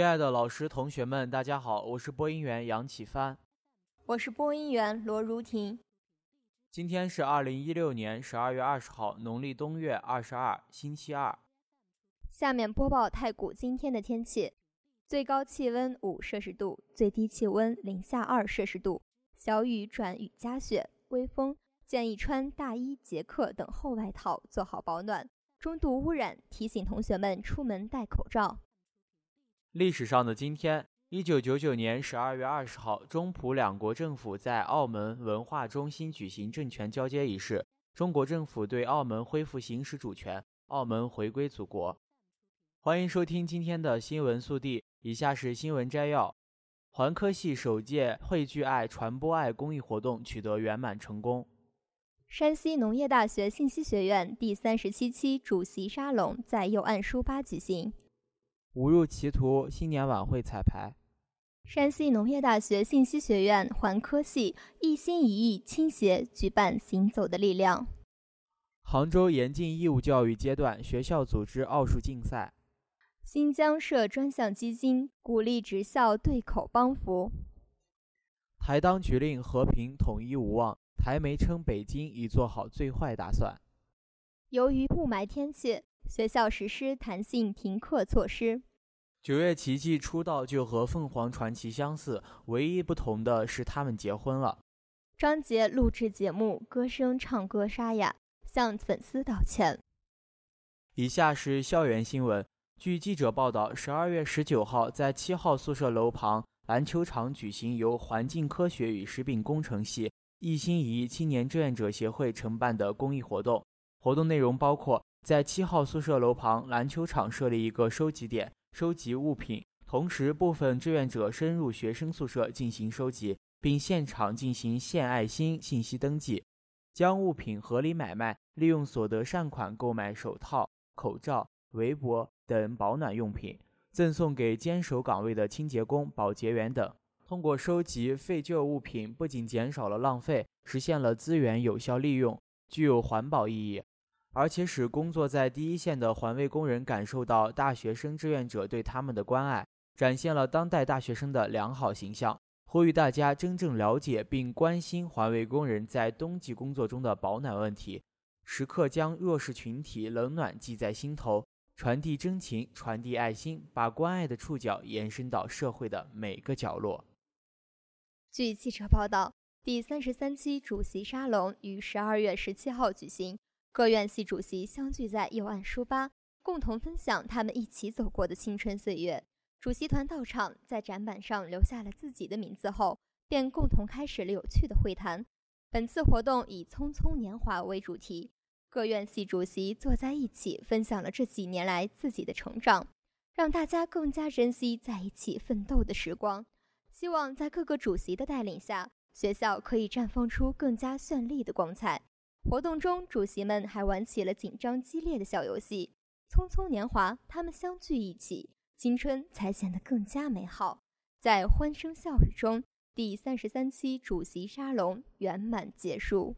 亲爱的老师、同学们，大家好，我是播音员杨启帆，我是播音员罗如婷。今天是二零一六年十二月二十号，农历冬月二十二，星期二。下面播报太谷今天的天气：最高气温五摄氏度，最低气温零下二摄氏度，小雨转雨夹雪，微风，建议穿大衣、夹克等厚外套，做好保暖。中度污染，提醒同学们出门戴口罩。历史上的今天，一九九九年十二月二十号，中葡两国政府在澳门文化中心举行政权交接仪式，中国政府对澳门恢复行使主权，澳门回归祖国。欢迎收听今天的新闻速递，以下是新闻摘要：环科系首届汇聚爱、传播爱公益活动取得圆满成功。山西农业大学信息学院第三十七期主席沙龙在右岸书吧举行。误入歧途新年晚会彩排。山西农业大学信息学院环科系一心一意倾斜举办“行走的力量”。杭州严禁义务教育阶段学校组织奥数竞赛。新疆设专项基金鼓励职校对口帮扶。台当局令和平统一无望，台媒称北京已做好最坏打算。由于雾霾天气。学校实施弹性停课措施。九月奇迹出道就和凤凰传奇相似，唯一不同的是他们结婚了。张杰录制节目，歌声唱歌沙哑，向粉丝道歉。以下是校园新闻。据记者报道，十二月十九号在七号宿舍楼旁篮球场举行由环境科学与食品工程系一心一意青年志愿者协会承办的公益活动。活动内容包括。在七号宿舍楼旁篮球场设立一个收集点，收集物品。同时，部分志愿者深入学生宿舍进行收集，并现场进行献爱心信息登记，将物品合理买卖，利用所得善款购买手套、口罩、围脖等保暖用品，赠送给坚守岗位的清洁工、保洁员等。通过收集废旧物品，不仅减少了浪费，实现了资源有效利用，具有环保意义。而且使工作在第一线的环卫工人感受到大学生志愿者对他们的关爱，展现了当代大学生的良好形象。呼吁大家真正了解并关心环卫工人在冬季工作中的保暖问题，时刻将弱势群体冷暖记在心头，传递真情，传递爱心，把关爱的触角延伸到社会的每个角落。据记者报道，第三十三期主席沙龙于十二月十七号举行。各院系主席相聚在右岸书吧，共同分享他们一起走过的青春岁月。主席团到场，在展板上留下了自己的名字后，便共同开始了有趣的会谈。本次活动以“匆匆年华”为主题，各院系主席坐在一起，分享了这几年来自己的成长，让大家更加珍惜在一起奋斗的时光。希望在各个主席的带领下，学校可以绽放出更加绚丽的光彩。活动中，主席们还玩起了紧张激烈的小游戏。匆匆年华，他们相聚一起，青春才显得更加美好。在欢声笑语中，第三十三期主席沙龙圆满结束。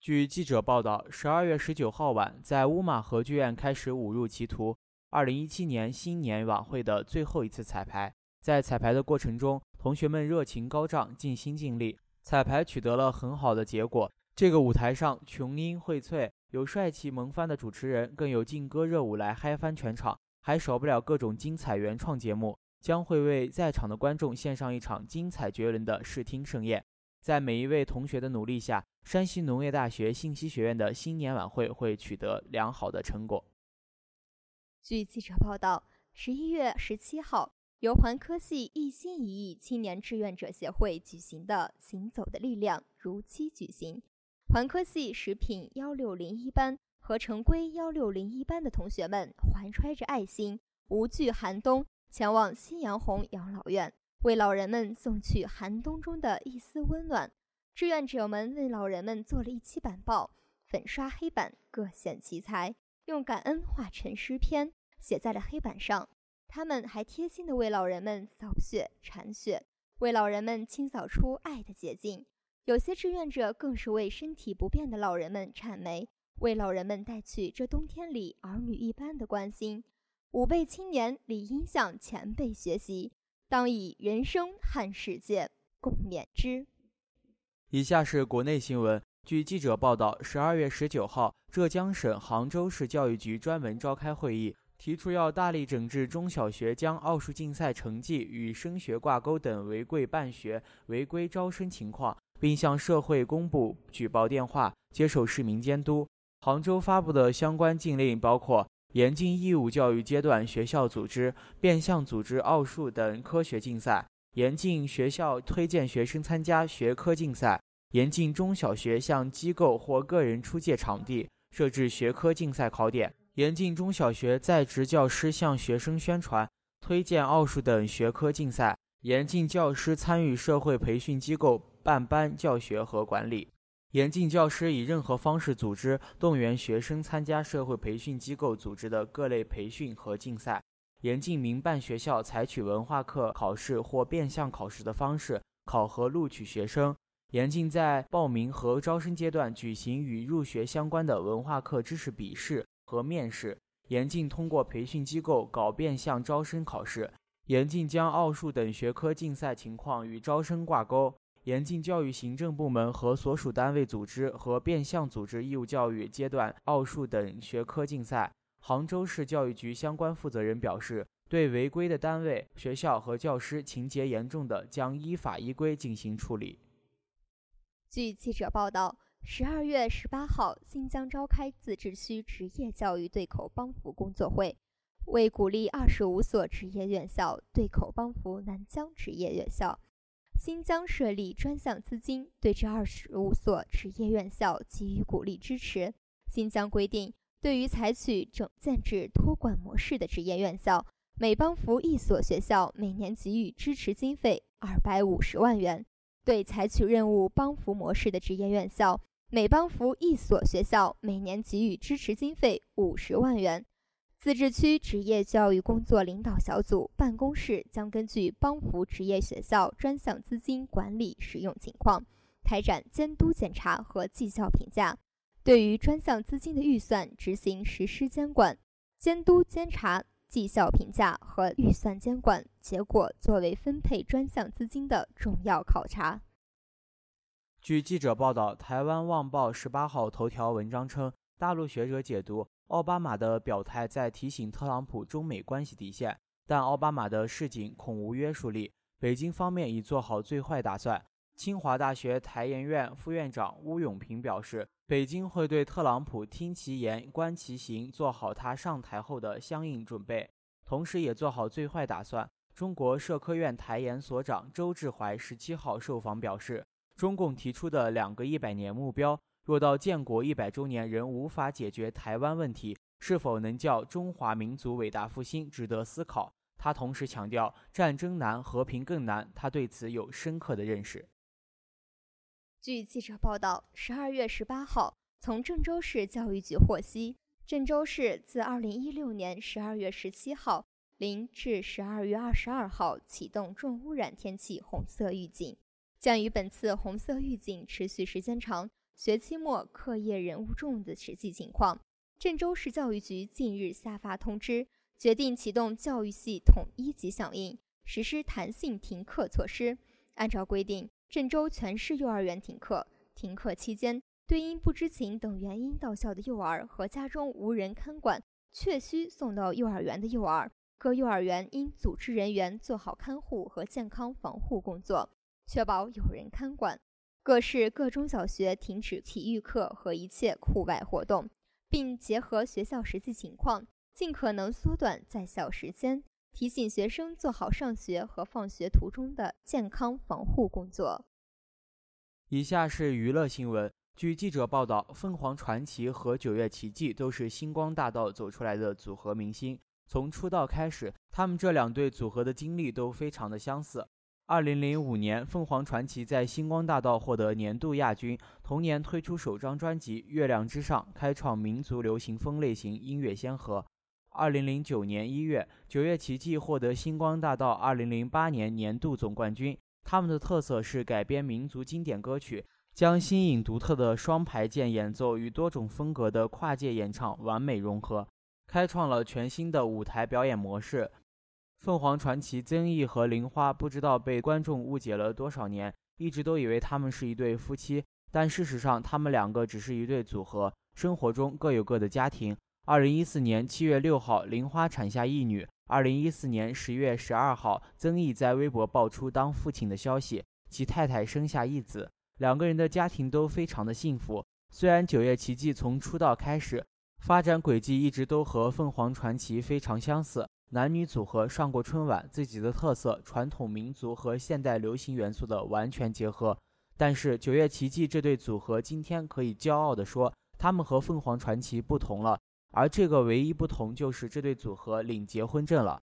据记者报道，十二月十九号晚，在乌马河剧院开始误入歧途二零一七年新年晚会的最后一次彩排。在彩排的过程中，同学们热情高涨，尽心尽力，彩排取得了很好的结果。这个舞台上琼音荟萃，有帅气萌翻的主持人，更有劲歌热舞来嗨翻全场，还少不了各种精彩原创节目，将会为在场的观众献上一场精彩绝伦的视听盛宴。在每一位同学的努力下，山西农业大学信息学院的新年晚会会取得良好的成果。据记者报道，十一月十七号，由环科系一心一意青年志愿者协会举行的“行走的力量”如期举行。环科系食品幺六零一班和成规幺六零一班的同学们怀揣着爱心，无惧寒冬，前往夕阳红养老院，为老人们送去寒冬中的一丝温暖。志愿者们为老人们做了一期板报，粉刷黑板，各显其才，用感恩化成诗篇，写在了黑板上。他们还贴心地为老人们扫雪、铲雪，为老人们清扫出爱的捷径。有些志愿者更是为身体不便的老人们铲煤。为老人们带去这冬天里儿女一般的关心，吾辈青年理应向前辈学习，当以人生撼世界，共勉之。以下是国内新闻。据记者报道，十二月十九号，浙江省杭州市教育局专门召开会议，提出要大力整治中小学将奥数竞赛成绩与升学挂钩等违规办学、违规招生情况，并向社会公布举报电话，接受市民监督。杭州发布的相关禁令包括严禁义务教育阶段学校组织变相组织奥数等科学竞赛，严禁学校推荐学生参加学科竞赛，严禁中小学向机构或个人出借场地设置学科竞赛考点，严禁中小学在职教师向学生宣传推荐奥数等学科竞赛，严禁教师参与社会培训机构办班教学和管理。严禁教师以任何方式组织、动员学生参加社会培训机构组织的各类培训和竞赛；严禁民办学校采取文化课考试或变相考试的方式考核录取学生；严禁在报名和招生阶段举行与入学相关的文化课知识笔试和面试；严禁通过培训机构搞变相招生考试；严禁将奥数等学科竞赛情况与招生挂钩。严禁教育行政部门和所属单位组织和变相组织义务教育阶段奥数等学科竞赛。杭州市教育局相关负责人表示，对违规的单位、学校和教师，情节严重的将依法依规进行处理。据记者报道，十二月十八号，新疆召开自治区职业教育对口帮扶工作会，为鼓励二十五所职业院校对口帮扶南疆职业院校。新疆设立专项资金，对这二十五所职业院校给予鼓励支持。新疆规定，对于采取整建制托管模式的职业院校，每帮扶一所学校，每年给予支持经费二百五十万元；对采取任务帮扶模式的职业院校，每帮扶一所学校，每年给予支持经费五十万元。自治区职业教育工作领导小组办公室将根据帮扶职业学校专项资金管理使用情况，开展监督检查和绩效评价，对于专项资金的预算执行实施监管、监督监察、绩效评价和预算监管结果作为分配专项资金的重要考察。据记者报道，台湾《旺报》十八号头条文章称，大陆学者解读。奥巴马的表态在提醒特朗普中美关系底线，但奥巴马的示警恐无约束力。北京方面已做好最坏打算。清华大学台研院副院长邬永平表示，北京会对特朗普听其言观其行做好他上台后的相应准备，同时也做好最坏打算。中国社科院台研所长周志怀十七号受访表示，中共提出的两个一百年目标。若到建国一百周年仍无法解决台湾问题，是否能叫中华民族伟大复兴值得思考。他同时强调，战争难，和平更难。他对此有深刻的认识。据记者报道，十二月十八号，从郑州市教育局获悉，郑州市自二零一六年十二月十七号零至十二月二十二号启动重污染天气红色预警，鉴于本次红色预警持续时间长。学期末课业任务重的实际情况，郑州市教育局近日下发通知，决定启动教育系统一级响应，实施弹性停课措施。按照规定，郑州全市幼儿园停课。停课期间，对因不知情等原因到校的幼儿和家中无人看管，确需送到幼儿园的幼儿，各幼儿园应组织人员做好看护和健康防护工作，确保有人看管。各市各中小学停止体育课和一切户外活动，并结合学校实际情况，尽可能缩短在校时间，提醒学生做好上学和放学途中的健康防护工作。以下是娱乐新闻。据记者报道，凤凰传奇和九月奇迹都是星光大道走出来的组合明星。从出道开始，他们这两对组合的经历都非常的相似。二零零五年，凤凰传奇在星光大道获得年度亚军，同年推出首张专辑《月亮之上》，开创民族流行风类型音乐先河。二零零九年一月，九月奇迹获得星光大道二零零八年年度总冠军。他们的特色是改编民族经典歌曲。将新颖独特的双排键演奏与多种风格的跨界演唱完美融合，开创了全新的舞台表演模式。凤凰传奇曾毅和玲花不知道被观众误解了多少年，一直都以为他们是一对夫妻，但事实上他们两个只是一对组合，生活中各有各的家庭。二零一四年七月六号，玲花产下一女；二零一四年十月十二号，曾毅在微博爆出当父亲的消息，其太太生下一子。两个人的家庭都非常的幸福。虽然九月奇迹从出道开始，发展轨迹一直都和凤凰传奇非常相似，男女组合上过春晚，自己的特色、传统民族和现代流行元素的完全结合。但是九月奇迹这对组合今天可以骄傲地说，他们和凤凰传奇不同了。而这个唯一不同就是这对组合领结婚证了。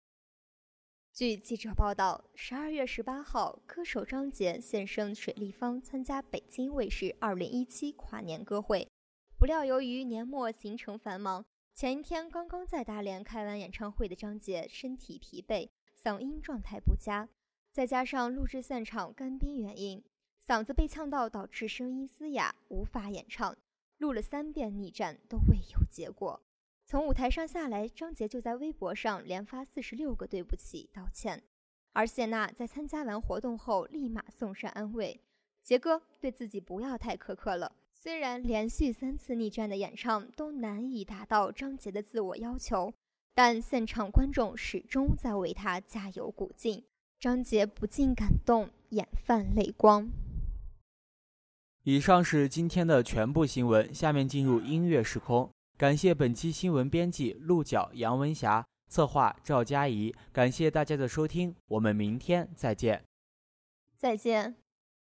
据记者报道，十二月十八号，歌手张杰现身水立方参加北京卫视二零一七跨年歌会。不料，由于年末行程繁忙，前一天刚刚在大连开完演唱会的张杰身体疲惫，嗓音状态不佳，再加上录制现场干冰原因，嗓子被呛到，导致声音嘶哑，无法演唱。录了三遍逆战都未有结果。从舞台上下来，张杰就在微博上连发四十六个对不起道歉，而谢娜在参加完活动后立马送上安慰：“杰哥，对自己不要太苛刻了。”虽然连续三次逆战的演唱都难以达到张杰的自我要求，但现场观众始终在为他加油鼓劲，张杰不禁感动，眼泛泪光。以上是今天的全部新闻，下面进入音乐时空。感谢本期新闻编辑鹿角杨文霞，策划赵佳怡。感谢大家的收听，我们明天再见。再见。